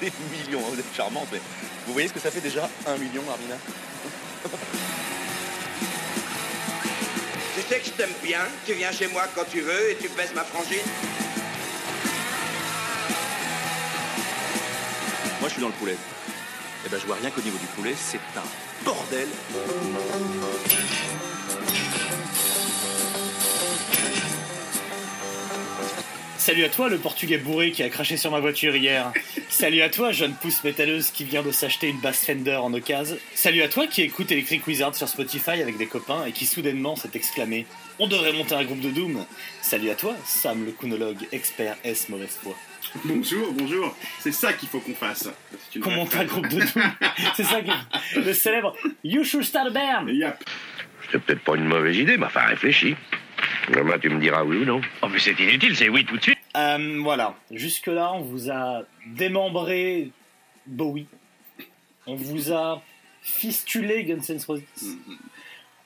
des millions. Vous êtes charmante, mais vous voyez ce que ça fait déjà Un million, Armina Tu sais que je t'aime bien, tu viens chez moi quand tu veux et tu baisses ma frangine Moi, je suis dans le poulet. Eh ben, je vois rien qu'au niveau du poulet, c'est un bordel. Salut à toi, le portugais bourré qui a craché sur ma voiture hier. Salut à toi, jeune pousse métalleuse qui vient de s'acheter une basse Fender en occasion. Salut à toi qui écoute Electric Wizard sur Spotify avec des copains et qui soudainement s'est exclamé On devrait monter un groupe de Doom. Salut à toi, Sam le counologue, expert S mauvaise foi. Bonjour, bonjour. C'est ça qu'il faut qu'on fasse. Qu'on monte un groupe de Doom. C'est ça que. Le célèbre You should start a band. Yap. C'est peut-être pas une mauvaise idée, mais enfin réfléchis. Là, tu me diras oui ou non. Oh, mais c'est inutile, c'est oui tout de suite. Euh, voilà, jusque-là, on vous a démembré Bowie. On vous a fistulé Guns N' Roses.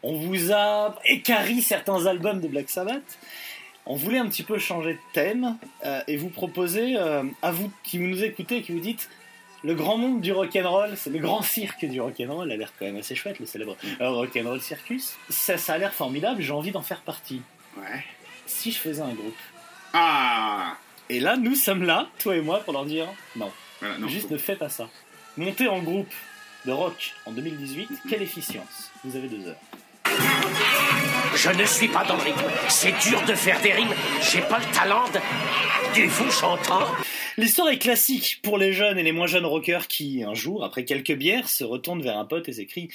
On vous a écarri certains albums de Black Sabbath. On voulait un petit peu changer de thème euh, et vous proposer, euh, à vous qui nous écoutez et qui vous dites le grand monde du rock'n'roll, c'est le grand cirque du rock'n'roll, a l'air quand même assez chouette, le célèbre euh, rock'n'roll circus. Ça, ça a l'air formidable, j'ai envie d'en faire partie. Ouais. Si je faisais un groupe. Ah Et là, nous sommes là, toi et moi, pour leur dire non, Voilà, non, juste faut- ne fais pas ça. Monter en groupe de rock en 2018, quelle efficience Vous avez deux heures. Je ne suis pas dans le rythme. C'est dur de faire des rimes. J'ai pas le talent de- du fou chantant. L'histoire est classique pour les jeunes et les moins jeunes rockers qui, un jour, après quelques bières, se retournent vers un pote et s'écrient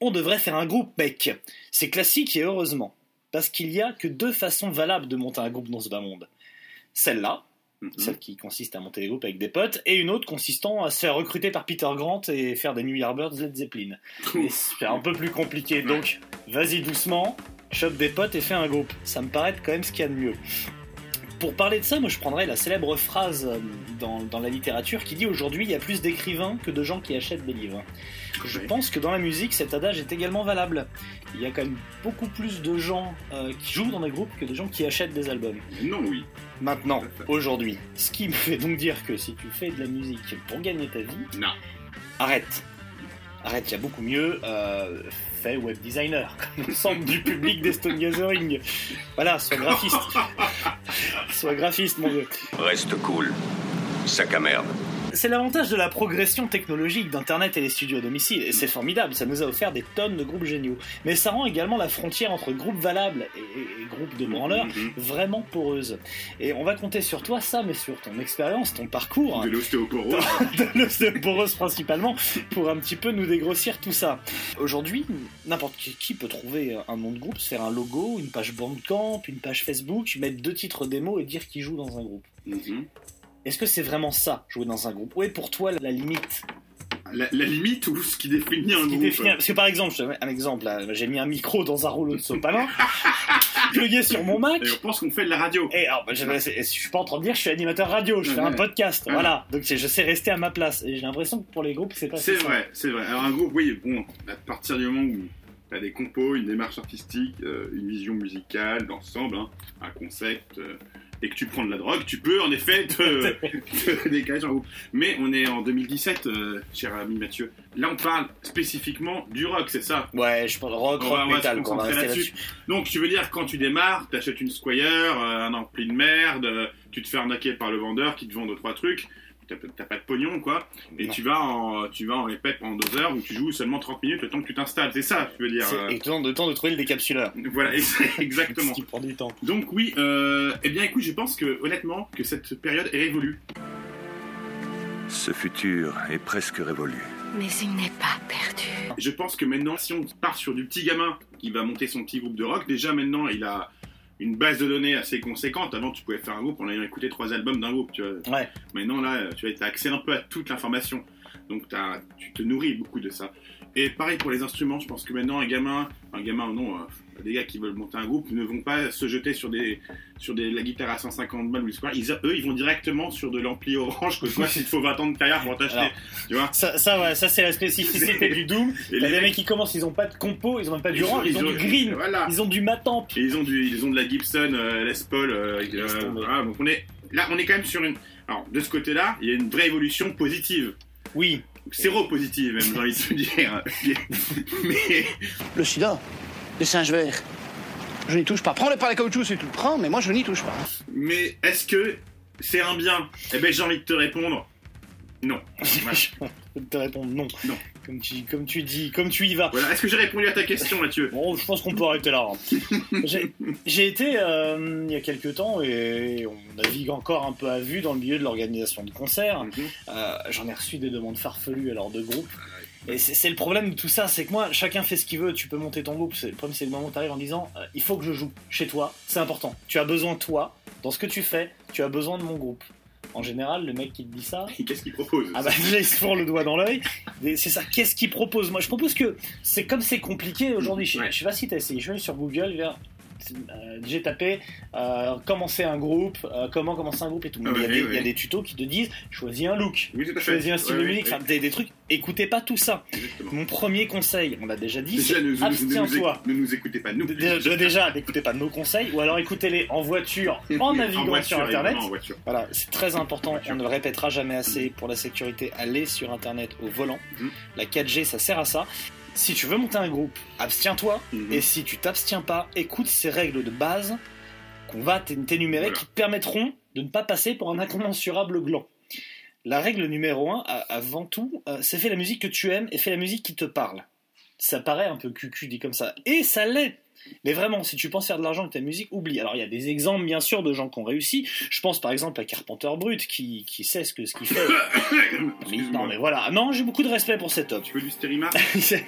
On devrait faire un groupe, mec C'est classique et heureusement, parce qu'il y a que deux façons valables de monter un groupe dans ce bas monde. Celle-là, Mhm. celle qui consiste à monter des groupes avec des potes, et une autre consistant à se faire recruter par Peter Grant et faire des New Yardbirds Led Zeppelin. C'est un peu plus compliqué, donc vas-y doucement, chope des potes et fais un groupe. Ça me paraît être quand même ce qu'il y a de mieux. Pour parler de ça, moi je prendrais la célèbre phrase euh, dans, dans la littérature qui dit aujourd'hui il y a plus d'écrivains que de gens qui achètent des livres. Je pense que dans la musique cet adage est également valable. Il y a quand même beaucoup plus de gens euh, qui jouent dans des groupes que de gens qui achètent des albums. Non, oui. Maintenant, fait. aujourd'hui, ce qui me fait donc dire que si tu fais de la musique pour gagner ta vie, Non. arrête. Arrête, il y a beaucoup mieux. Euh, fais web designer, comme l'ensemble du public des Stone Gathering. Voilà, sois graphiste. sois graphiste, mon vieux. Reste cool. Sac à merde. C'est l'avantage de la progression technologique d'Internet et les studios à domicile, et c'est formidable, ça nous a offert des tonnes de groupes géniaux. Mais ça rend également la frontière entre groupes valables et, groupes de branleurs Mhm. vraiment poreuse. Et on va compter sur toi, Sam, et sur ton expérience, ton parcours, De l'ostéoporose. de l'ostéoporose principalement, pour un petit peu nous dégrossir tout ça. Aujourd'hui, n'importe qui, qui peut trouver un nom de groupe, se faire un logo, une page Bandcamp, une page Facebook, mettre deux titres démo et dire qu'il joue dans un groupe. Mhm. Est-ce que c'est vraiment ça, jouer dans un groupe? Où est pour toi la limite la, la limite ou ce qui définit un qui groupe? définit- Parce que par exemple, un exemple, là, j'ai mis un micro dans un rouleau de sopalin, plugué sur mon Mac. Et on pense qu'on fait de la radio. Et alors, bah, je, je suis pas en train de dire que je suis animateur radio, je fais Ouais. un podcast, Ouais. voilà. Donc je sais rester à ma place. Et j'ai l'impression que pour les groupes, c'est pas C'est vrai, c'est vrai. Alors un groupe, oui, bon, à partir du moment où tu as des compos, une démarche artistique, euh, une vision musicale d'ensemble, hein, un concept, euh, et que tu prends de la drogue, tu peux en effet te, te décaler sur un groupe. Mais on est en 2017, euh, cher ami Mathieu. Là, on parle spécifiquement du rock, c'est ça? Ouais, je parle rock, On rock, va- se metal, on va là-dessus. là-dessus. Donc, tu veux dire, quand tu démarres, t'achètes une Squire, euh, un ampli de merde, euh, tu te fais arnaquer par le vendeur qui te vend deux trois trucs, t'as pas de pognon, quoi, et Non. tu vas, en, tu vas en répète pendant deux heures où tu joues seulement 30 minutes le temps que tu t'installes, c'est ça, tu veux dire. C'est euh, et le temps de, temps de trouver le décapsuleur. Voilà, ex- exactement. Ce qui prend du temps. Donc oui, euh, eh bien écoute, je pense que honnêtement que cette période est révolue. Ce futur est presque révolu. Mais il n'est pas perdu. Je pense que maintenant, si on part sur du petit gamin qui va monter son petit groupe de rock, déjà maintenant il a une base de données assez conséquente. Avant, tu pouvais faire un groupe en ayant écouté trois albums d'un groupe. Tu vois. Ouais. Maintenant, là, tu as accès un peu à toute l'information. Donc, tu te nourris beaucoup de ça. Et pareil pour les instruments, je pense que maintenant, un gamin, un gamin ou non, des gars qui veulent monter un groupe ne vont pas se jeter sur des, sur des, la guitare à 150 balles ou square. Ils, eux, ils vont directement sur de l'ampli orange, que toi, s'il te faut 20 ans de carrière pour t'acheter. Alors, Tu vois Ça, ça, ouais, ça c'est la spécificité du Doom. Et les des mecs- qui commencent, ils ont pas de compo, ils ont même pas du rang, ils, ont, du green, Voilà. ils ont du matamp. Et ils ont, du, ils ont de la Gibson euh, Les Paul. euh, euh, voilà, donc on est là, on est quand même sur une. Alors, de ce côté-là, il y a une vraie évolution positive. Oui. Séro-positive, même, j'ai envie de te dire. Mais. Le sida, les singes verts, je n'y touche pas. Prends-le par les caoutchoucs si tu le prends, mais moi je n'y touche pas. Mais est-ce que c'est un bien? Eh ben, j'ai envie de te répondre. Non. Je peux te répondre non. Non. Comme tu, comme tu dis, comme tu y vas. Voilà. Est-ce que j'ai répondu à ta question, Mathieu? Bon, je pense qu'on peut arrêter là. hein. J'ai- été euh, il y a quelques temps et on navigue encore un peu à vue dans le milieu de l'organisation de concerts. Mhm. Euh, J'en ai reçu des demandes farfelues alors de groupe. Et c'est le problème de tout ça, c'est que moi, chacun fait ce qu'il veut, tu peux monter ton groupe. Le problème, c'est le moment où tu arrives en disant euh, il faut que je joue chez toi, c'est important. Tu as besoin, toi, dans ce que tu fais, tu as besoin de mon groupe. En général, le mec qui te dit ça, Et Qu'est-ce qu'il propose ah bah déjà il se fourre le doigt dans l'œil. C'est ça, qu'est-ce qu'il propose? Moi je propose que c'est comme c'est compliqué aujourd'hui. Je, Ouais. je sais pas si t'as essayé, je vais aller sur Google vers. Euh, j'ai tapé euh, commencer un groupe, euh, comment commencer un groupe et tout. Ah il, y a bah des, oui, il y a oui. des tutos qui te disent choisis un look, Oui, choisis un style de musique, enfin des, des trucs. Écoutez pas tout ça. exactement. Mon premier conseil, on l'a déjà dit, Déjà, nous, abstiens-toi. ne nous écoutez pas, nous. Déjà, déjà, n'écoutez pas nos conseils, ou alors écoutez-les en voiture, en naviguant sur Internet. évidemment, en voiture. Voilà, c'est très important, on ne le répétera jamais assez pour la sécurité, allez sur internet au volant. Mhm. La 4G, ça sert à ça. Si tu veux monter un groupe, abstiens-toi. Mhm. Et si tu t'abstiens pas, écoute ces règles de base qu'on va t'é- t'énumérer Voilà. qui te permettront de ne pas passer pour un incommensurable gland. La règle numéro 1, avant tout, euh, c'est fais la musique que tu aimes et fais la musique qui te parle. Ça paraît un peu cucu dit comme ça. Et ça l'est. Mais vraiment, si tu penses faire de l'argent avec ta musique, oublie. Alors il y a des exemples bien sûr de gens qui ont réussi. Je pense par exemple à Carpenter Brut qui, qui sait ce que ce qu'il fait. Mais- non mais voilà. Non, j'ai beaucoup de respect pour cet homme. Tu veux du stérima il sait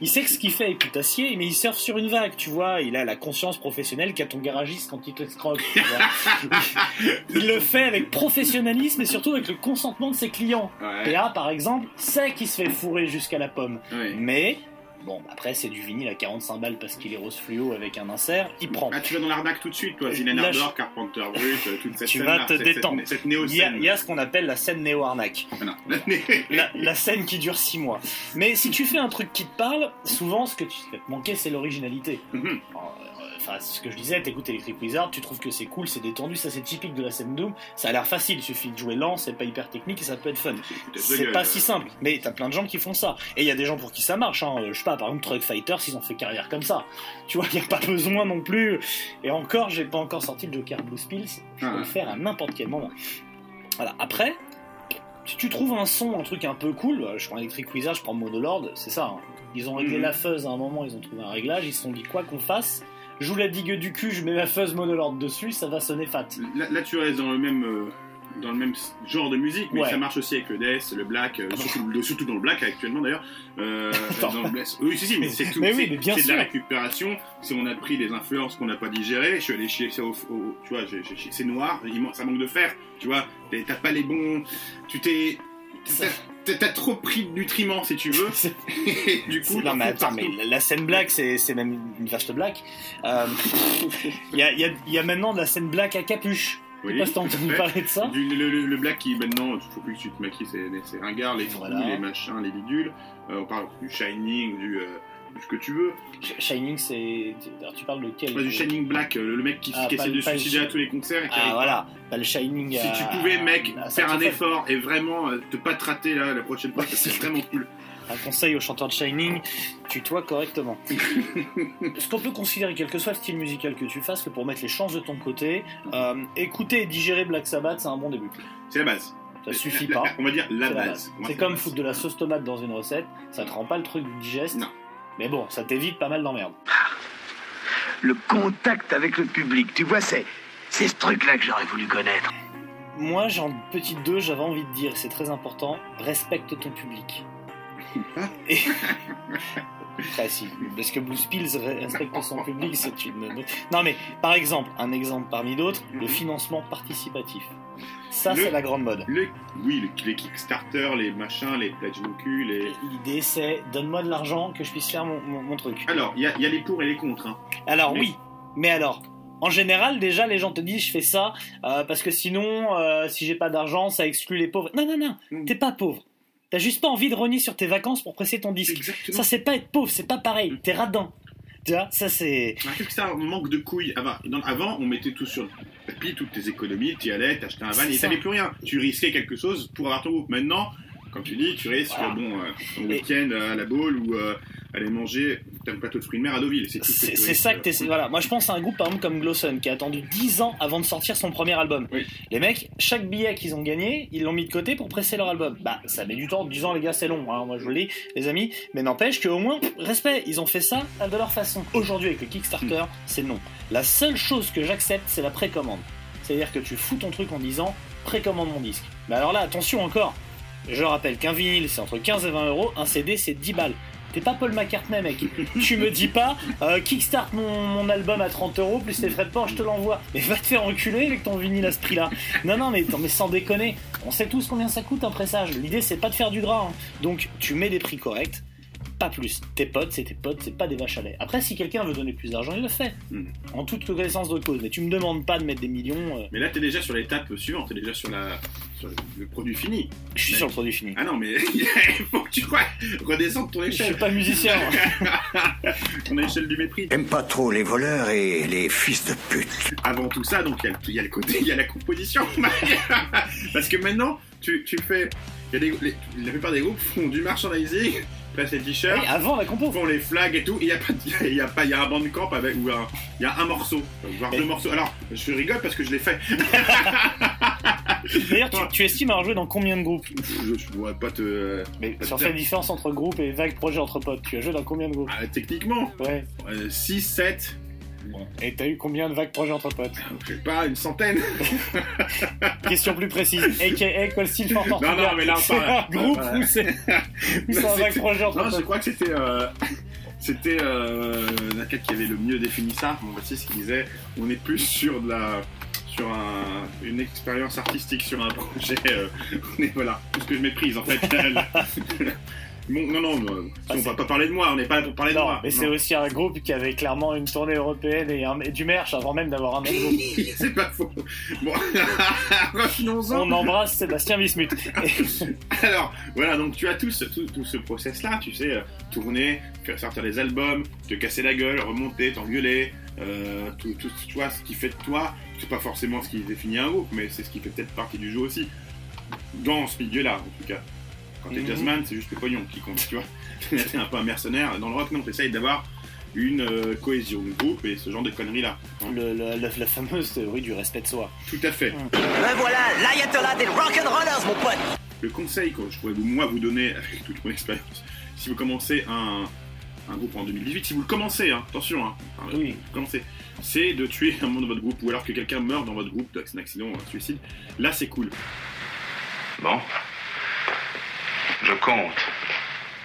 il sait que ce qu'il fait est putassier, mais il surfe sur une vague, tu vois. Il a la conscience professionnelle qu'a ton garagiste quand il te scroque. tu vois. il le fait avec professionnalisme et surtout avec le consentement de ses clients. Ouais. PA, par exemple, sait qu'il se fait fourrer jusqu'à la pomme. ouais. Mais, bon, après, c'est du vinyle à 45 balles parce qu'il est rose fluo avec un insert, il prend. Ah, tu vas dans l'arnaque tout de suite, toi. Zylian Lâche- Ardor, Carpenter Brut, euh, toute cette Tu vas te détendre. Cette, cette Il y, a, néo-scène. il y a ce qu'on appelle la scène néo-arnaque. Ah. La, la scène qui dure 6 mois. Mais si tu fais un truc qui te parle, souvent ce que tu vas te manquer, c'est l'originalité. Mhm. Euh, Enfin, ce que je disais, t'écoutes Electric Wizard, tu trouves que c'est cool, c'est détendu, ça c'est typique de la scène Doom, ça a l'air facile, il suffit de jouer lent, c'est pas hyper technique et ça peut être fun. C'est pas si simple, mais t'as plein de gens qui font ça. Et il y a des gens pour qui ça marche, hein. je sais pas, par exemple Truck Fighters, ils ont fait carrière comme ça. Tu vois, il a pas besoin non plus. Et encore, j'ai pas encore sorti le Joker Blue Spills, je peux Ah. le faire à n'importe quel moment. Voilà, après, si tu trouves un son, un truc un peu cool, euh, je prends Electric Wizard, je prends Monolord, c'est ça. hein. Ils ont réglé Mhm. la fuzz à un moment, ils ont trouvé un réglage, ils se sont dit quoi qu'on fasse, joue la digue du cul, je mets la fuzz Monolord dessus, ça va sonner fat. Là, là, tu restes dans le même. euh, dans le même genre de musique, mais Ouais. ça marche aussi avec le death, le black, euh, Ah bah. surtout, dans le black actuellement d'ailleurs. Euh, Oui, si, si, mais c'est tout. Oui, c'est- de la récupération. Si on a pris des influences qu'on n'a pas digérées, je suis allé chier ça au, au- tu vois, c'est noir, ça manque de fer, tu vois, t'as pas les bons, tu t'es, t'as- trop pris de nutriments si tu veux, et du coup, non mais attends, mais la- la scène black, c'est c'est même une vache de black. Euh, Il y, a, il y a- il y a maintenant de la scène black à capuche. Oui, pas entendu parler de ça. Du- le, le- le black qui maintenant, il faut plus que tu te maquilles, c'est ringard, les Voilà. les machins, les bidules. Euh, on parle du shining, du, euh, du ce que tu veux. Sh- Shining, c'est. alors, tu parles de quel du shining black, euh, le, le mec qui, Ah, qui essaie de suicider à tous les concerts. Et qui Ah voilà, le Shining. Si tu à- pouvais, mec, à faire un effort et vraiment euh, te pas te rater là, la prochaine fois, c'est- vraiment cool. Un conseil aux chanteurs de Shining, tue-toi correctement. Ce qu'on peut considérer, quel que soit le style musical que tu fasses, que pour mettre les chances de ton côté, euh, écouter et digérer Black Sabbath, c'est un bon début. C'est la base. Ça suffit La- pas. la- on va dire la base. Moi, C'est comme base. foutre de la sauce tomate dans une recette, ça te rend pas le truc digeste. Non. Mais bon, ça t'évite pas mal d'emmerdes. Le contact avec le public, tu vois, c'est. C'est ce truc-là que j'aurais voulu connaître. Moi, j'ai en petite deux, j'avais envie de dire, c'est très important, respecte ton public. Et... Ah, si, parce que Blue Spills re- respecte son public, c'est une. Non, mais par exemple, un exemple parmi d'autres, le financement participatif. Ça, Mhm. C'est la grande mode. Le, oui, le- les Kickstarter, les machins, les pledge cul, les. L'idée, c'est donne-moi de l'argent que je puisse faire mon, mon- mon truc. Alors, il y a, il y a les pour et les contre. Hein. Alors Mais- oui, mais alors, en général, déjà, les gens te disent je fais ça euh, parce que sinon, euh, si j'ai pas d'argent, ça exclut les pauvres. Non, non, non, Mm. t'es pas pauvre. T'as juste pas envie de renier sur tes vacances pour presser ton disque. Exactement. Ça, c'est pas être pauvre, c'est pas pareil. T'es radin. Tu vois, ça c'est. Un Kickstarter manque de couilles. Avant, dans- avant, on mettait tout sur le tapis, toutes tes économies, tu y allais, t'achetais un van et ça. t'avais plus rien. Tu risquais quelque chose pour avoir ton groupe. Maintenant, comme tu dis, tu risques Voilà. bon, euh, ton week-end euh, à la boule ou euh, aller manger un plateau de fruits de mer à Deauville. C'est C'est tu ça que t'essaies. Voilà, moi je pense à un groupe par exemple comme Glosson qui a attendu 10 ans avant de sortir son premier album. Oui. Les mecs, chaque billet qu'ils ont gagné, ils l'ont mis de côté pour presser leur album. Bah, ça met du temps, 10 ans les gars, c'est long, hein, moi je vous le dis, les amis, mais n'empêche qu'au moins, respect, ils ont fait ça de leur façon. Aujourd'hui avec le Kickstarter, c'est non. La seule chose que j'accepte, c'est la précommande. C'est-à-dire que tu fous ton truc en disant précommande mon disque. Mais alors là, attention encore, je rappelle qu'un vinyle c'est entre 15 et 20 euros, un CD c'est 10 balles. T'es pas Paul McCartney, mec. tu me dis pas, euh, kickstart mon, album à 30 euros, plus les frais de port, je te l'envoie. Mais va te faire enculer avec ton vinyle à ce prix-là. Non, non, mais, mais sans déconner. On sait tous combien ça coûte un pressage. L'idée, c'est pas de faire du gras. hein. Donc, tu mets des prix corrects, pas plus. Tes potes, c'est tes potes, c'est pas des vaches à lait. Après, si quelqu'un veut donner plus d'argent, il le fait. Mm. En toute connaissance de cause. Mais tu me demandes pas de mettre des millions. euh, Mais là, t'es déjà sur l'étape suivante, t'es déjà sur, la, sur le, produit fini. je suis Mais- sur le produit fini. Ah non, mais il faut que tu crois, redescendre ton Je suis échelle. pas musicien. ton échelle du mépris. J'aime pas trop les voleurs et les fils de pute. Avant tout ça, donc il y, a le- il y a le côté, il y a la composition. Parce que maintenant, tu, tu fais. il y a des- les- la plupart des groupes font du merchandising, pressent les t-shirts, Oui, avant la compo. font les flags et tout. Il y a pas, il y a pas, il y a un bandcamp avec ou un, il y a un morceau, voire deux morceaux. Alors, je rigole parce que je l'ai fait. D'ailleurs, tu, tu estimes avoir joué dans combien de groupes Je, je pourrais pas te. Mais de dire. cette différence entre groupe et vague projet entre potes, tu as joué dans combien de groupes? Ah, techniquement, Ouais. 6, 7, Et t'as eu combien de vagues projets entre potes je sais pas, une centaine. Question plus précise. A.K.A. quel style fort Non, non, mais là, on C'est un groupe voilà. ou c'est un vague projet entre Non, je potes crois que c'était. euh, C'était euh, qui avait le mieux défini ça, mon bassiste qui disait on est plus sur de la sur un- une expérience artistique sur un projet. euh, on est voilà, tout ce que je méprise en fait. bon, non, non, non, Ah, on va pas parler de moi, on n'est pas là pour parler de moi. mais c'est aussi un groupe qui avait clairement une tournée européenne et, un- et du merch avant même d'avoir un groupe. c'est pas faux. Bon, revenons-en. On embrasse Sébastien Wismuth. Alors, voilà, donc tu as tout ce, tout, tout ce process-là, tu sais, euh, tourner, faire sortir des albums, te casser la gueule, remonter, t'engueuler, euh, tout, tout, tu vois, ce qui fait de toi, c'est pas forcément ce qui définit un groupe, mais c'est ce qui fait peut-être partie du jeu aussi. Dans ce milieu-là, en tout cas. Quand t'es Mhm. jazzman, c'est juste le pognon qui compte, tu vois. T'es un peu un mercenaire. Dans le rock, non, t'essayes d'avoir une euh, cohésion de groupe et ce genre de conneries-là. hein. Le- le- la, la fameuse théorie du respect de soi. Tout à fait. Ben voilà, l'ayatollah des rock'n'rollers, mon pote Le conseil que je pourrais vous, moi vous donner avec toute mon expérience, si vous commencez un, un groupe en 2018, si vous le commencez, hein, attention, hein, enfin, Oui. vous commencez, c'est de tuer un membre de votre groupe ou alors que quelqu'un meurt dans votre groupe, d'un accident, un suicide. Là, c'est cool. Bon. Je compte.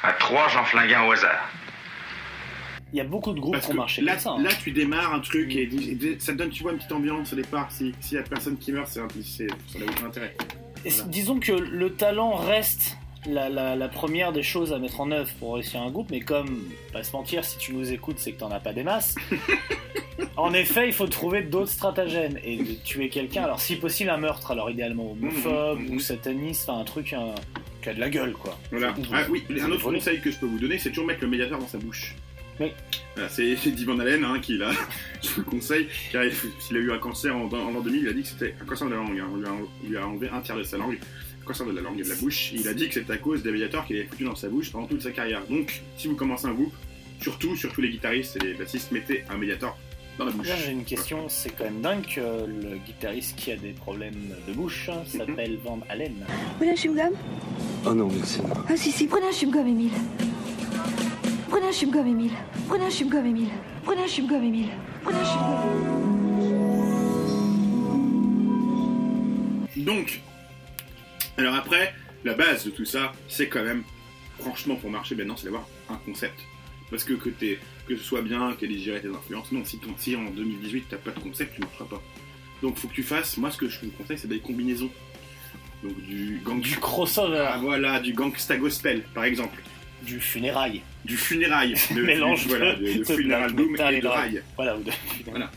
À trois, j'en flingue un au hasard. Il y a beaucoup de groupes Parce qui ont marché là, comme ça. hein. là, tu démarres un truc et, et ça te donne, tu vois, une petite ambiance au départ. Si- S'il y a personne qui meurt, c'est un- c'est- ça n'a aucun intérêt. Voilà. Disons que le talent reste la, la- la première des choses à mettre en œuvre pour réussir un groupe, mais comme, pas se mentir, si tu nous écoutes, c'est que t'en as pas des masses. en effet, il faut trouver d'autres stratagèmes et de tuer quelqu'un. Alors, si possible, un meurtre, alors idéalement homophobe Mhm, mhm. ou sataniste, enfin un truc un- qui a de la gueule, quoi. Voilà. Ah oui, ou- un autre conseil que je peux vous donner, c'est toujours mettre le médiateur dans sa bouche. Oui. Voilà, c'est Divan Van Allen hein, qui l'a, je vous le conseille, car il s'il a eu un cancer en, en l'an 2000, il a dit que c'était un cancer de la langue. hein. On, lui a, lui a enlevé un tiers de sa langue, un cancer de la langue et de la bouche. Il a dit que c'était à cause des médiateurs qu'il avait foutu dans sa bouche pendant toute sa carrière. Donc, si vous commencez un groupe, surtout, surtout les guitaristes et les bassistes, mettez un médiateur dans la bouche. Là, j'ai une question, c'est quand même dingue que le guitariste qui a des problèmes de bouche hein, s'appelle Van Halen. Prenez un chewing-gum Oh non, merci. Ah si, si, prenez un chewing-gum, Émile. Prenez un chewing-gum, Émile. Prenez un chewing-gum, Émile. Prenez un chewing-gum, Émile. Prenez un chewing-gum. Donc, alors après, la base de tout ça, c'est quand même, franchement, pour marcher maintenant, c'est d'avoir un concept. Parce que que, t'aies- que ce soit bien, qu'elle ait géré tes influences, non, si, ton- si en 2018 t'as pas de concept, tu ne marcheras pas. Donc faut que tu fasses, moi ce que je vous conseille, c'est des combinaisons. Donc du gang... Du crossover, Ah, voilà, du gangsta gospel, par exemple. du funérail. Du funérail. de- Mélange du- voilà, de- de, de black doom et de rail. Voilà, ou de- Voilà.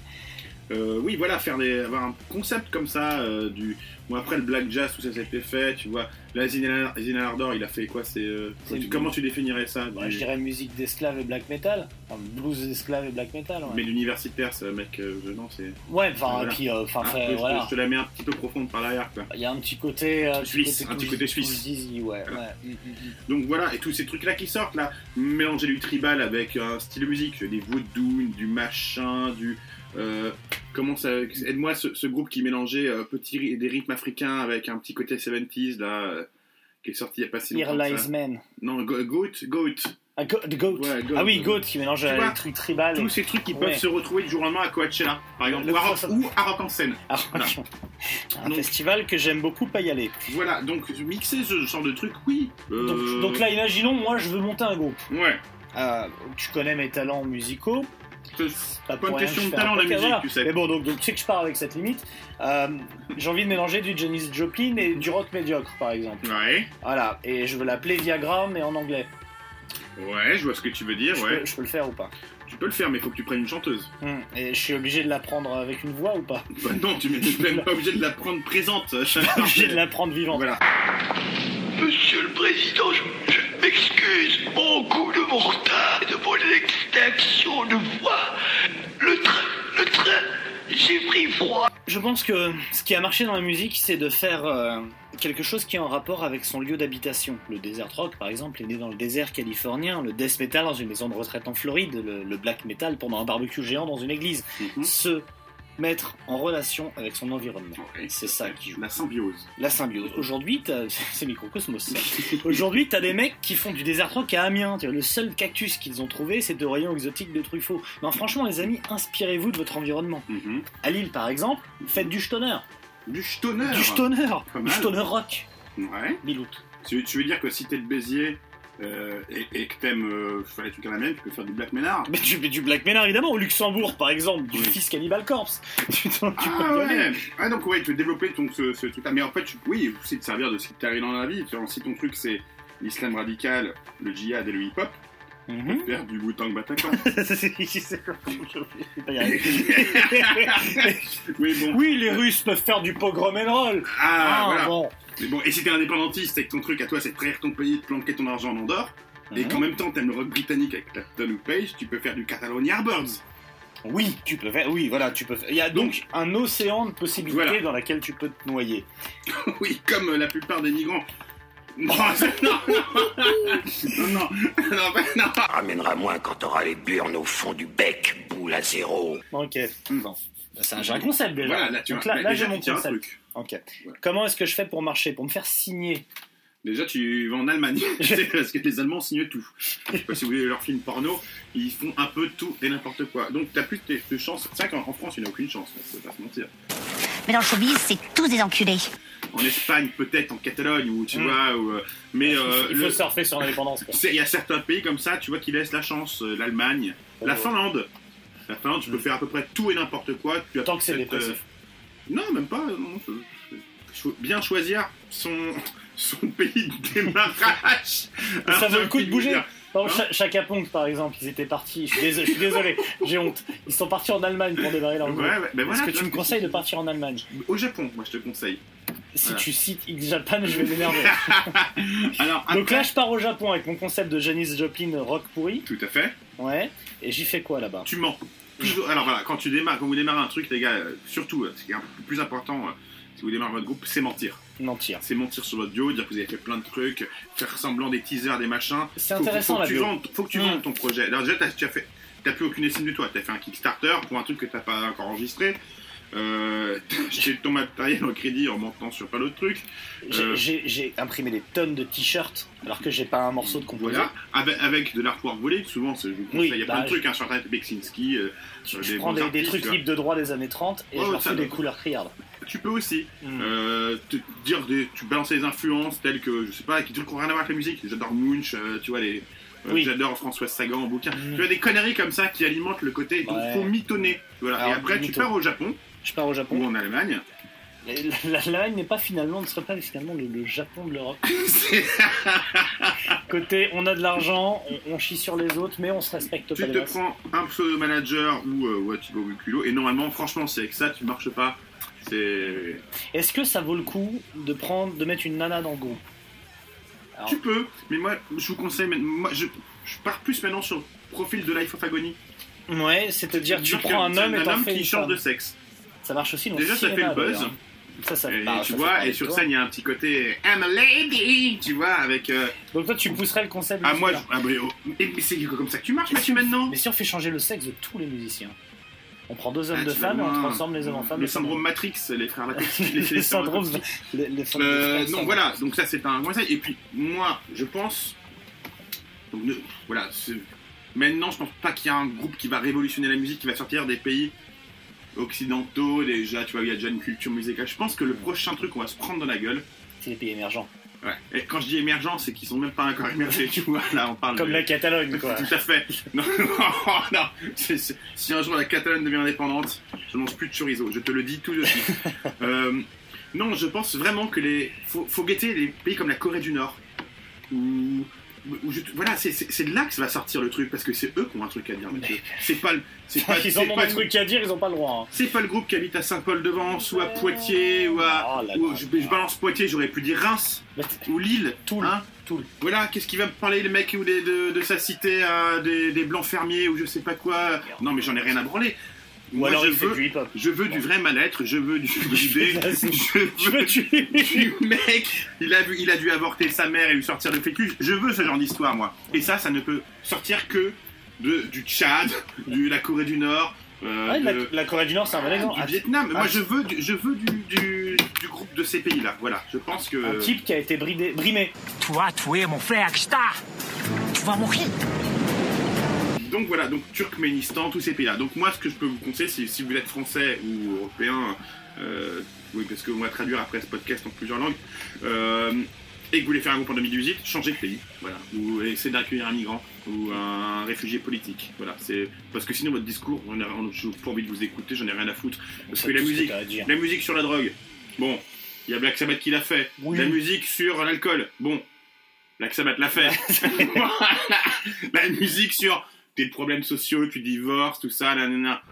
Euh, oui, voilà, faire des, avoir un concept comme ça, euh, du. Bon, après le black jazz, tout ça, ça a été fait, tu vois. Là, Zina Ardor, il a fait quoi C'est. euh, tu- comment tu définirais ça du- je dirais musique d'esclaves et black metal. Enfin, blues d'esclaves et black metal. Ouais, Mais l'universitaire, ça, mec, non, c'est. ouais enfin, Voilà. puis, enfin, je, te- voilà. je te la mets un petit peu profonde par derrière, quoi. Il y a un petit côté. Suisse, un petit côté suisse. dizzy, ouais. Voilà. ouais. Mm, mm, mm. Donc voilà, et tous ces trucs-là qui sortent là, mélanger du tribal avec un style de musique, des vaudou, du machin, du. Euh, comment ça. Aide-moi ce, ce groupe qui mélangeait euh, petit, des rythmes africains avec un petit côté 70s là, euh, qui est sorti il y a pas si longtemps. Here Lies. Man. Non, Go- Goat, Goat. Ah, Go- Goat. Ouais, Goat. Ah oui, Goat qui mélange les trucs tribal. Tous ces trucs qui peuvent se retrouver du jour au lendemain à Coachella, par exemple, Le ou à, Rock, crossover. ou à Rock en scène. Ah, Voilà. un Donc- festival que j'aime beaucoup pas y aller. Voilà, donc mixer ce genre de truc, oui. Euh, Donc, donc là, imaginons, moi je veux monter un groupe. Ouais. Euh, tu connais mes talents musicaux. C'est Pas, pas une question que de talent la musique, voilà. tu sais. Mais bon, donc, donc tu sais que je pars avec cette limite. Euh, J'ai envie de mélanger du Janis Joplin et du rock médiocre, par exemple. Ouais. Voilà, et je veux l'appeler Viagra, mais en anglais. Ouais, je vois ce que tu veux dire, je, ouais. peux, je peux le faire ou pas? Tu peux le faire, mais il faut que tu prennes une chanteuse. Hmm, Et je suis obligé de l'apprendre avec une voix ou pas? Bah non, tu n'es même pas obligé de la prendre présente. Je suis obligé de l'apprendre vivante. Voilà. Monsieur le Président, je, je m'excuse beaucoup de mon retard et de mon extinction de voix. Le train, le train, j'ai pris froid. Je pense que ce qui a marché dans la musique, c'est de faire euh, quelque chose qui est en rapport avec son lieu d'habitation. Le desert rock, par exemple, est né dans le désert californien, le death metal dans une maison de retraite en Floride, le, le black metal pendant un barbecue géant dans une église. Mhm. Se mettre en relation avec son environnement. C'est ça qui joue. La symbiose. La symbiose. Aujourd'hui, c'est microcosmos. Aujourd'hui, t'as des mecs qui font du desert rock à Amiens. Le seul cactus qu'ils ont trouvé, c'est de rayons exotiques de Truffaut. Non, franchement, les amis, inspirez-vous de votre environnement. Mhm. À Lille, par exemple, faites du stoner. Du stoner. Du stoner. Du stoner rock. Ouais. Bilout. Tu, tu veux dire que si t'es de Béziers euh, et, et que t'aimes euh, faire les trucs à la même, tu peux faire du black ménard Mais du, mais du black metal, évidemment. Au Luxembourg, par exemple, du Oui. fils Cannibal Corpse. tu, peux Ah ouais Ah donc ouais, tu veux développer ton, ce, ce truc-là. Mais en fait, tu, oui, c'est de servir de ce qui t'arrive dans la vie. Tu vois, si ton truc c'est l'islam radical, le djihad et le hip-hop, Mhm. faire du Wu-Tang Bataclan. oui, bon. oui, les Russes peuvent faire du pogrom and roll. Ah, Ah, voilà. bon. Mais bon, et si t'es indépendantiste et que ton truc à toi c'est de trahir ton pays, de planquer ton argent en Andorre, et Mhm. qu'en même temps t'aimes le rock britannique avec Clapton ou Page, tu peux faire du Catalonia Yardbirds. Oui, tu peux faire. Oui, voilà, tu peux. faire- Il y a donc, un océan de possibilités Voilà. dans laquelle tu peux te noyer. oui, comme euh, la plupart des migrants. Non, non, non, non, non, non, bah, non. Ramènera-moi quand t'auras les burnes au fond du bec, boule à zéro. Ok. Bon. C'est un, j'ai un concept déjà. Voilà, là tu donc vois, là, bah, là j'ai mon concept. truc. Ok. Voilà. Comment est-ce que je fais pour marcher Pour me faire signer? Déjà, tu vas en Allemagne, parce que les Allemands signent tout. Je sais pas si vous voulez leur film porno, ils font un peu tout et n'importe quoi. Donc, t'as plus de, de chance. C'est vrai qu'en en France, il n'y a aucune chance, on peut pas se mentir. Mais dans le showbiz, c'est tous des enculés. En Espagne, peut-être, en Catalogne, ou tu Mm. vois, ou, euh, mais euh, Il faut le- surfer sur l'indépendance. il y a certains pays comme ça, tu vois, qui laissent la chance. euh, L'Allemagne, la Oh. Finlande. La Finlande, tu peux faire à peu près tout et n'importe quoi. Tu as Tant que c'est euh, dépressif. Non, même pas. Non, je- je- bien choisir son, son pays de démarrage. ça vaut le coup de bouger. Non, Hein Cha- Chaka Ponk, par exemple, ils étaient partis. Je suis désolé, je suis désolé, j'ai honte. Ils sont partis en Allemagne pour démarrer leur Ouais, groupe. ouais, ben voilà, Est-ce que tu me conseilles de partir en Allemagne? Au Japon, moi je te conseille. Si Voilà. tu cites X Japan, je vais m'énerver. Alors, Donc là, je pars au Japon avec mon concept de Janis Joplin rock pourri. Tout à fait. Ouais. Et j'y fais quoi là-bas? Tu mens. Toujours- Alors voilà, quand tu démarres, quand vous démarrez un truc, les gars, euh, surtout, euh, ce qui est un peu plus important, euh, si vous démarrez votre groupe, c'est mentir. Mentir. C'est mentir sur votre bio, dire que vous avez fait plein de trucs, faire semblant des teasers, des machins. C'est Faut- intéressant, faut, la que tu bio. vendes, faut que tu Mm. vendes ton projet. Alors déjà, t'as- tu as fait, t'as plus aucune estime de toi. T'as fait un Kickstarter pour un truc que t'as pas encore enregistré. Euh, acheté ton matériel en crédit en montant sur plein d'autres trucs. J'ai- Euh, J'ai j'ai imprimé des tonnes de t-shirts alors que j'ai pas un morceau de composé. Voilà, avec, avec de l'artwork volé, souvent, je vous conseille, Oui, il y a bah, plein de je- trucs hein, sur internet, Beksinski, euh, sur Je des prends des, trucs libres de droit des années 30 et je leur fais des couleurs criardes. Tu peux aussi Mm. euh, te dire des, tu balances des influences telles que, je sais pas, qui n'ont rien à voir avec la musique. J'adore Munch, euh, tu vois, les, euh, Oui. j'adore François Sagan en bouquin. Mm. Tu vois, des conneries comme ça qui alimentent le côté, donc Ouais. faut mitonner. Voilà. Alors, Et après, tu pars au Japon Je pars au ou Japon. en Allemagne. La- la- L'Allemagne n'est pas finalement, ne serait pas finalement le, le Japon de l'Europe. Côté, on a de l'argent, on, on chie sur les autres, mais on se respecte Tu pas les te prends un pseudo manager ou euh, ouais, Thibaut Culot, et normalement, franchement, c'est avec ça, tu marches pas. C'est. Est-ce que ça vaut le coup de prendre, de mettre une nana dans le groupe? Alors, Tu peux, mais moi, je vous conseille, mais moi, je, je pars plus maintenant sur le profil de Life of Agony. Ouais, c'est-à-dire tu prends un homme et t'en homme qui une change femme. de sexe. Ça marche aussi dans Déjà, le ça fait le buzz. d'ailleurs. Ça, ça, Et bah, tu ça vois, et sur toi. scène, il y a un petit côté I'm a lady, tu vois, avec. euh, Donc toi, tu pousserais le concept. Ah, moi, je- ah, mais, oh, mais c'est comme ça que tu marches, Mathieu, maintenant Mais si on fait changer le sexe de tous les musiciens, on prend deux hommes Ah, de femmes et on transforme les hommes en femmes. Le les syndrome Matrix, les frères Wachowski. les- les le frères syndrome. Wachowski. le- le syndrome- Euh, le non, voilà, donc ça c'est un conseil. Et puis moi, je pense. donc, voilà, maintenant je pense pas qu'il y a un groupe qui va révolutionner la musique, qui va sortir des pays occidentaux, déjà, tu vois, il y a déjà une culture musicale. Je pense que le prochain truc qu'on va se prendre dans la gueule. C'est les pays émergents. Ouais. Et quand je dis émergents, c'est qu'ils sont même pas encore émergés, tu vois, là on parle Comme de- la Catalogne, quoi. Tout à fait. Non, non, c'est- si un jour la Catalogne devient indépendante, je mange plus de chorizo, je te le dis tout de suite. Euh, non, je pense vraiment que les. Faut, faut guetter les pays comme la Corée du Nord. Où. Où je- voilà, c'est- de là que ça va sortir le truc, parce que c'est eux qui ont un truc à dire, Mathieu. C'est pas le. C'est pas, Ils ont pas le- trucs à dire, ils ont pas le droit. hein. c'est pas le groupe qui habite à Saint-Paul-de-Vence ou à Poitiers ou à. ou- je, je balance Poitiers, j'aurais pu dire Reims ou Lille. Toul. Hein Voilà, qu'est-ce qui va me parler le mec ou des- de, de sa cité à des, des blancs fermiers ou je sais pas quoi Non, mais j'en ai rien à branler. Ou alors je il fait veux, du hip-hop. je veux du vrai mal-être, je veux du, du dé, Vas-y. je veux du mec, il a, vu, il a dû avorter sa mère et lui sortir le fécus. Je veux ce genre d'histoire, moi. Et ça, ça ne peut sortir que de, du Tchad, de la Corée du Nord, euh, Ouais, la, de- la Corée du Nord, c'est un bon exemple. du Vietnam. Ah, Moi, je veux, du, je veux du, du, du groupe de ces pays-là. Voilà, je pense que. Un type qui a été bridé, brimé. Tu vas tuer mon frère Star. Tu vas mourir. Donc voilà, donc Turkménistan, tous ces pays-là. Donc moi, ce que je peux vous conseiller, c'est si vous êtes français ou européen, euh, oui, parce qu'on va traduire après ce podcast en plusieurs langues, euh, et que vous voulez faire un groupe en 2018, changez de pays, voilà, ou essayez d'accueillir un migrant ou un réfugié politique, voilà. C'est parce que sinon votre discours, on a, pas envie de vous écouter, j'en ai rien à foutre, parce que la que musique, la musique sur la drogue, bon, il y a Black Sabbath qui l'a fait, Oui. la musique sur l'alcool, bon. Black Sabbath l'a fait. la musique sur tes problèmes sociaux, tu divorces, tout ça, nanana.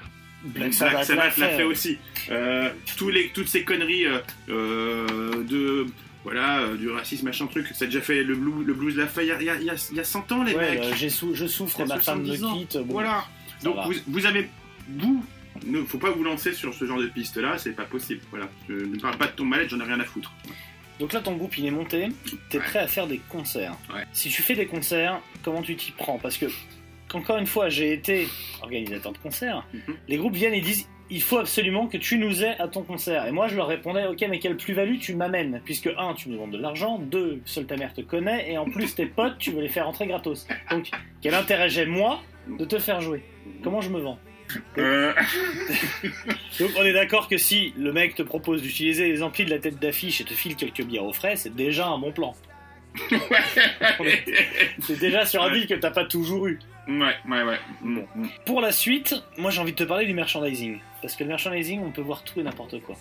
Black Black Sabbath l'a fait. aussi. Euh, tous les, toutes ces conneries euh, euh, de voilà euh, du racisme machin truc, ça a déjà fait le blues, le blues l'a fait il y a, il y a- il y a- il y a 100 ans les Ouais, mecs. je souffre, ma femme me 70 ans. quitte. bon, Voilà. Donc vous, vous avez vous ne faut pas vous lancer sur ce genre de piste là, c'est pas possible. Voilà. Je ne parle pas de ton mal j'en ai rien à foutre. Donc là, ton groupe, il est monté. T'es prêt à faire des concerts. Si tu fais des concerts, comment tu t'y prends? Parce que, encore une fois, j'ai été organisateur de concerts. Mhm. Les groupes viennent et disent il faut absolument que tu nous aies à ton concert. Et moi, je leur répondais ok, mais quelle plus-value tu m'amènes? Puisque, un, tu me demandes de l'argent. Deux, seule ta mère te connaît. Et en plus, tes potes, tu veux les faire rentrer gratos. Donc, quel intérêt j'ai, moi, de te faire jouer? Comment je me vends? Euh, Donc on est d'accord que si le mec te propose d'utiliser les amplis de la tête d'affiche et te file quelques bières au frais, c'est déjà un bon plan. C'est déjà sur un deal que t'as pas toujours eu. Ouais, ouais, ouais. Mm, mm. Pour la suite, moi j'ai envie de te parler du merchandising. Parce que le merchandising, on peut voir tout et n'importe quoi.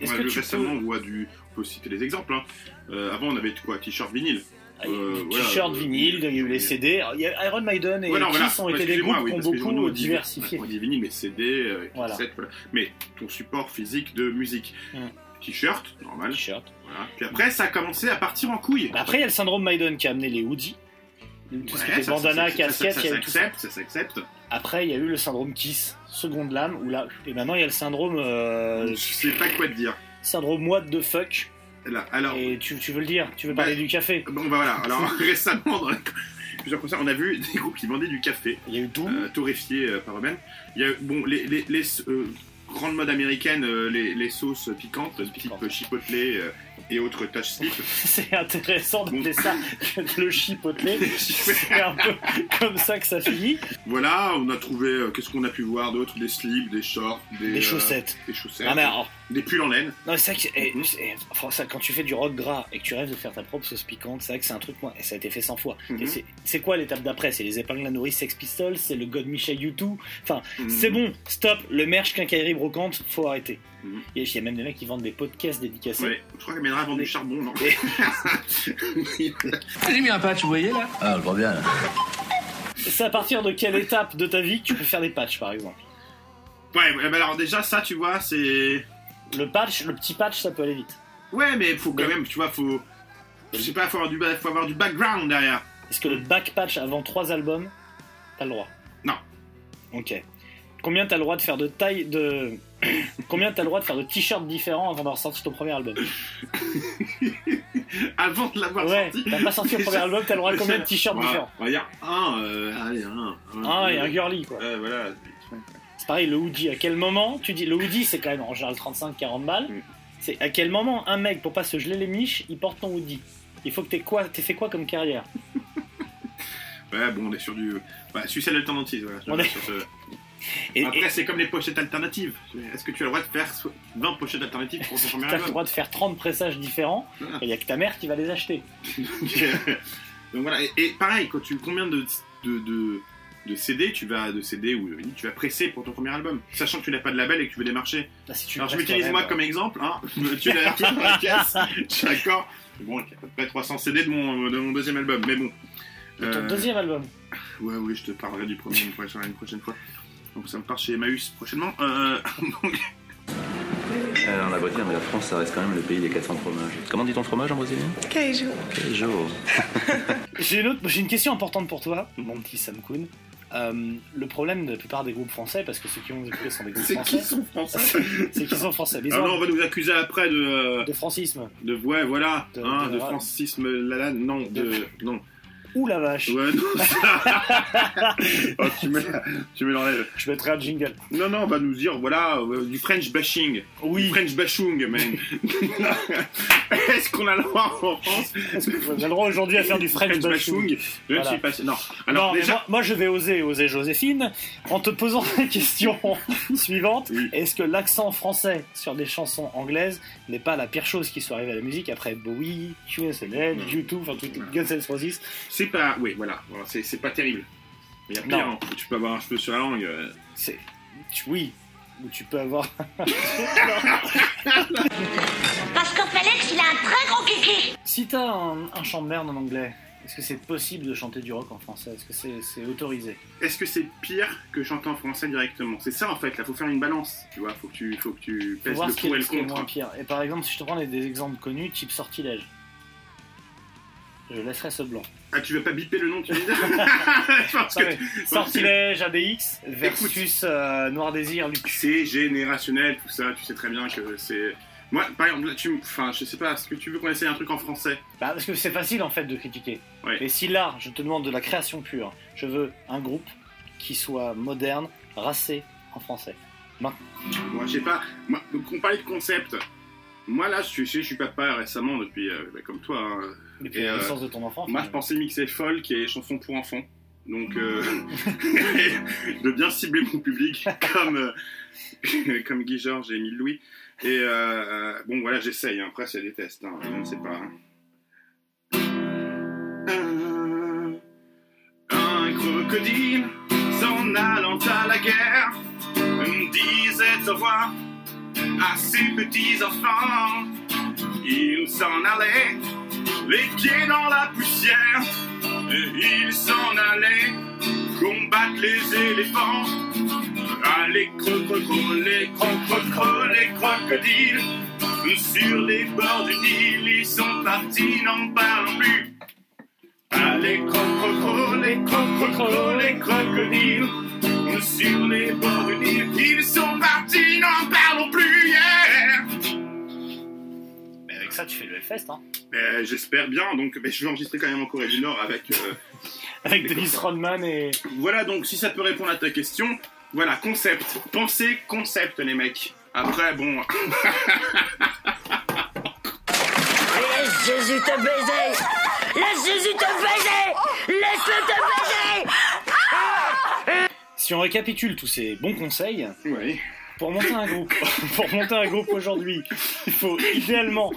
Est-ce On a que tu récemment, peux- on voit du. On peut citer des exemples. hein. Euh, avant, on avait quoi? T-shirt vinyle. Euh, voilà, T-shirt, euh, vinyle, il y a eu les CD. Il y a Iron Maiden et Voilà, voilà. Kiss ont été des groupes oui, qui ont beaucoup nous, diversifié. On dit vinyle, mais CD, euh, Voilà. cassette, voilà. Mais ton support physique de musique. Mm. T-shirt, normal. T-shirt. Voilà. Puis après, ça a commencé à partir en couille. Après, il y a le syndrome Maiden qui a amené les hoodies. Tout ce qui Ouais, était ça, bandana, ça, casquette, ça, s'accepte, ça s'accepte. Après, il y a eu le syndrome Kiss, seconde lame, où là, et maintenant il y a le syndrome. euh, Je sais pas quoi te dire. syndrome what the fuck. Là, alors, Et tu, tu veux le dire, tu veux Bah, parler du café? bon, bah voilà. Alors, récemment, dans plusieurs concerts, on a vu des groupes qui vendaient du café. Il y a eu Doom. euh, torréfié euh, par eux-mêmes. Il y a bon les, les, les euh, grandes modes américaines, euh, les, les sauces piquantes, type chipotle euh, et autres touch slip. C'est intéressant d'appeler ça le chipotelé. C'est un peu comme ça que ça finit. Voilà, on a trouvé euh, qu'est-ce qu'on a pu voir d'autre? Des slips, des shorts, des, Des euh, chaussettes. des chaussettes, Ah, mais alors- des pulls en laine. Non, c'est vrai que Mhm. enfin, ça, quand tu fais du rock gras et que tu rêves de faire ta propre sauce piquante, c'est vrai que c'est un truc, moi, et ça a été fait 100 fois. Mhm. C'est quoi l'étape d'après? C'est les épingles à nourrice Sex Pistols, c'est le God Michel U2. Enfin, Mhm. c'est bon, stop, le merch quincaillerie brocante, faut arrêter. Il y a- il y a même des mecs qui vendent des podcasts dédicacés. Ouais, je crois qu'elle m'aidera à vendre du charbon, non J'ai mis un patch, vous voyez là Ah, je vois bien. C'est à partir de quelle étape de ta vie que tu peux faire des patchs, par exemple Ouais, ouais, bah alors déjà, ça, tu vois, c'est. Le patch, le petit patch, ça peut aller vite. Ouais, mais faut quand même, tu vois, faut. Je sais pas, faut avoir du, faut avoir du background derrière. Est-ce que le back patch avant trois albums, t'as le droit? Non. Ok. Combien t'as le droit de faire de taille de. Combien t'as le droit de faire de t-shirts différents avant d'avoir sorti ton premier album? Avant de l'avoir Ouais, sorti. t'as pas sorti le premier album, t'as le droit à combien de t-shirts Voilà, différents? On va dire un, euh, allez, un. Ah, et un girly quoi. Voilà. C'est pareil, le hoodie, à quel moment tu dis. Le hoodie, c'est quand même en général 35-40 balles. Mm. C'est à quel moment un mec, pour pas se geler les miches, il porte ton hoodie? Il faut que t'aies quoi T'aies fait quoi comme carrière? Ouais, bon, on est sur du. Bah, suicide alternative, voilà. On est- Sur ce- Et- Après, et- c'est comme les pochettes alternatives. Est-ce que tu as le droit de faire so- 20 pochettes alternatives pour ton premier T'as le album droit de faire 30 pressages différents, Voilà. et il y a que ta mère qui va les acheter. Donc voilà, et, et pareil, quand tu combien de, de, de, de CD tu vas de CD ou vinyle tu vas presser pour ton premier album, sachant que tu n'as pas de label et que tu veux démarcher. Si tu Alors je m'utilise moi comme exemple, hein, tu l'as tout dans la caisse, je suis d'accord. Bon, il y a à peu près 300 CD de mon, de mon deuxième album, mais bon. De ton Euh, deuxième album. Ouais, oui, je te parlerai du premier une prochaine, une prochaine fois. Donc ça me part chez Emmaüs prochainement. Euh, donc, Alors la Bretagne, mais la France, ça reste quand même le pays des 400 fromages. Comment dit ton fromage en brésilien Queijo. Queijo. J'ai une, autre- j'ai une question importante pour toi, mon petit Sam Kuhn. Euh, le problème de la plupart des groupes français, parce que ceux qui ont écouté sont des groupes c'est français. qui sont français C'est qui sont français. Les Ah non, gens on va nous accuser après de. euh, de francisme. De, ouais, voilà, De- hein, de- de, francisme, là, là, non, de, non. Ouh la vache Ouais, non, ça- oh, tu me, tu me l'enlèves. Je mettrai un jingle. Non, non, on va nous dire, voilà, euh, du French bashing. Oui. Du French bashung, man. Est-ce qu'on a le droit en France Est-ce le droit aujourd'hui à faire du French bashung Je ne Voilà. suis pas... Non, non, alors mais déjà... moi, moi, je vais oser, oser Joséphine, en te posant la question suivante. Est-ce que l'accent français sur des chansons anglaises n'est pas la pire chose qui soit arrivée à la musique après Bowie, QSLN, YouTube, enfin tout, Guns N' Roses C'est pas... Oui, voilà, voilà, c'est pas terrible. Mais il y a pire, Non. hein. tu peux avoir un cheveu sur la langue. euh. C'est... Oui, ou tu peux avoir... Parce qu'en Alex, il a un très gros kiki. si t'as un, un chant de merde en anglais, est-ce que c'est possible de chanter du rock en français? Est-ce que c'est, autorisé? Est-ce que c'est pire que chanter en français directement? C'est ça en fait, là, faut faire une balance. Tu vois, faut que tu, faut que tu pèses le pour et le ce qui est contre. moins pire. Et par exemple, si je te prends des, des exemples connus, type Sortilège, je laisserai ce blanc. Ah, tu veux pas biper le nom, tu Ah que-. Sortilège ADX versus euh, Noir Désir Luc. C'est générationnel, tout ça. Tu sais très bien que c'est. Moi, par exemple, là, tu. me- Enfin, je sais pas, est-ce que tu veux qu'on essaye un truc en français? Bah, parce que c'est facile en fait de critiquer. Ouais. Et si là, je te demande de la création pure, je veux un groupe qui soit moderne, racé en français. Moi, je sais pas. Moi, donc, on parlait de concept. Moi, là, je suis, je suis papa récemment depuis. euh, bah, comme toi. hein. Et, la euh, naissance de ton enfant. Moi, je pensais mixer folk et chansons pour enfants. Donc, euh, de bien cibler mon public comme, euh, comme Guy Georges et Émile Louis. Et euh, bon, voilà, j'essaye. hein. Après, c'est des tests. Hein. Je ne sais pas. hein. Un, un crocodile s'en allant à la guerre disait au revoir à ses petits enfants. Il s'en allait les pieds dans la poussière. Et il s'en allait combattre les éléphants. Ah, les crocodiles, les crocodiles, les crocodiles. Sur les bords du Nil, ils sont partis, n'en parlons plus. Ah, les crocodiles, les crocodiles, les. Sur les bords du Nil, ils sont partis, n'en parlons plus. Ça, tu fais le Hellfest, hein. Ben, J'espère bien, donc ben, je vais enregistrer quand même en Corée du Nord avec. euh, Avec Dennis Rodman et. Voilà, donc si ça peut répondre à ta question, voilà, concept. Pensez concept, les mecs. Après, bon. Laisse Jésus te baiser Laisse Jésus te baiser Laisse-le te baiser Si on récapitule tous ces bons conseils, Oui. Pour monter un groupe, pour monter un groupe aujourd'hui, il faut idéalement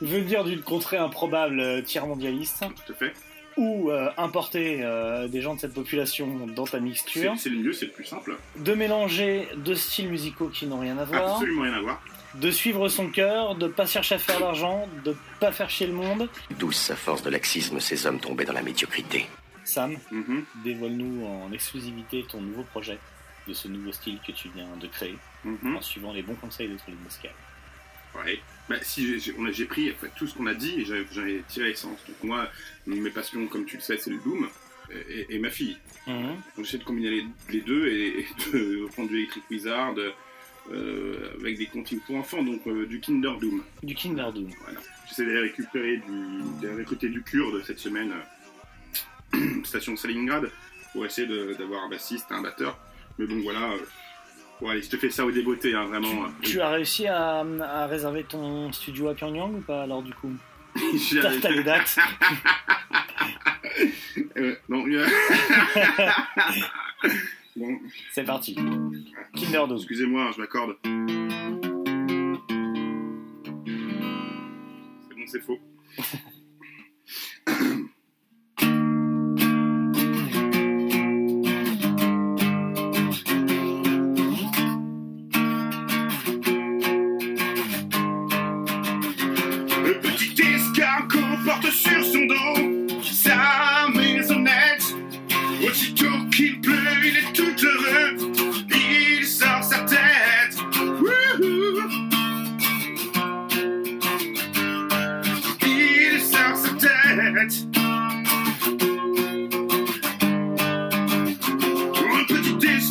venir d'une contrée improbable euh, tiers mondialiste Tout à fait. ou euh, importer euh, des gens de cette population dans ta mixture, C'est le mieux, c'est le plus simple. de mélanger deux styles musicaux qui n'ont rien à voir, Absolument rien à voir. de suivre son cœur, de pas chercher à faire d'argent, de pas faire chier le monde. Douce à force de laxisme, ces hommes tombaient dans la médiocrité. Sam, Mhm. dévoile-nous en exclusivité ton nouveau projet de ce nouveau style que tu viens de créer Mhm. en suivant les bons conseils de Trolling Moscal. Ouais. Bah, si j'ai- j'ai on a- j'ai pris en fait, tout ce qu'on a dit et j'en ai- j'en ai tiré l'essence. Donc moi, mes passions, comme tu le sais, c'est le Doom et, et ma fille. Mhm. Donc j'essaie de combiner les, les deux et, et de prendre du Electric Wizard euh, avec des comptines pour enfants, donc euh, du Kinder Doom. Du Kinder Doom. Voilà. J'essaie d'aller récupérer du, d'aller recruter du Kurde cette semaine, euh, station Stalingrad, pour essayer de- d'avoir un bassiste, un batteur. Mais bon, voilà. Allez, je te fais ça au débeauté, hein, vraiment. Tu as réussi à, à réserver ton studio à Pyongyang ou pas alors du coup J'ai- T'as les dates Euh, non, euh, bon. C'est parti. Kinder. Excusez-moi, je m'accorde. C'est bon, c'est faux.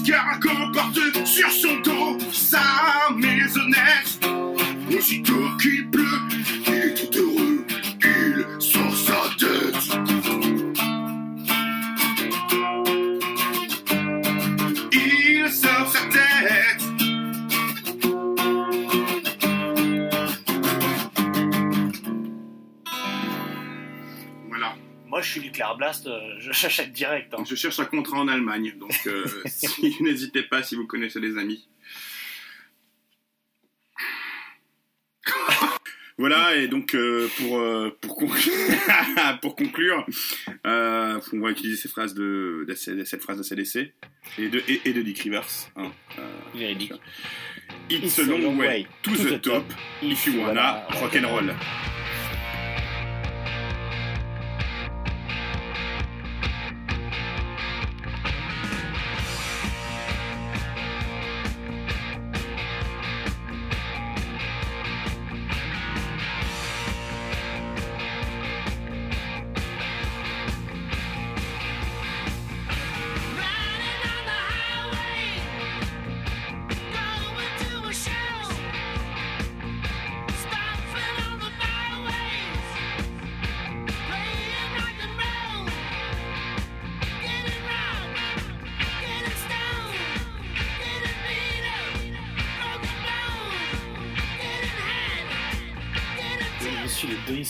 Escargot porte sur son dos sa maisonnette. Aussitôt j'achète direct. hein. Je cherche un contrat en Allemagne, donc euh, si- n'hésitez pas si vous connaissez des amis. Voilà, et donc euh, pour, euh, pour, conclure, pour conclure, euh, on va utiliser ces phrases de, de- cette phrase de CDC et de, et, et de Dick Rivers. hein, euh, Véridique. It's a long way to the top if you wanna rock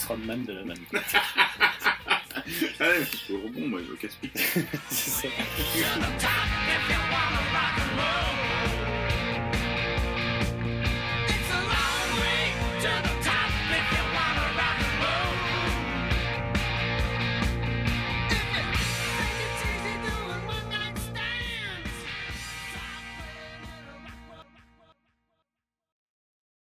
Rodman de la bande. Ouais, c'est au rebond, moi, je casse-pique. C'est ça.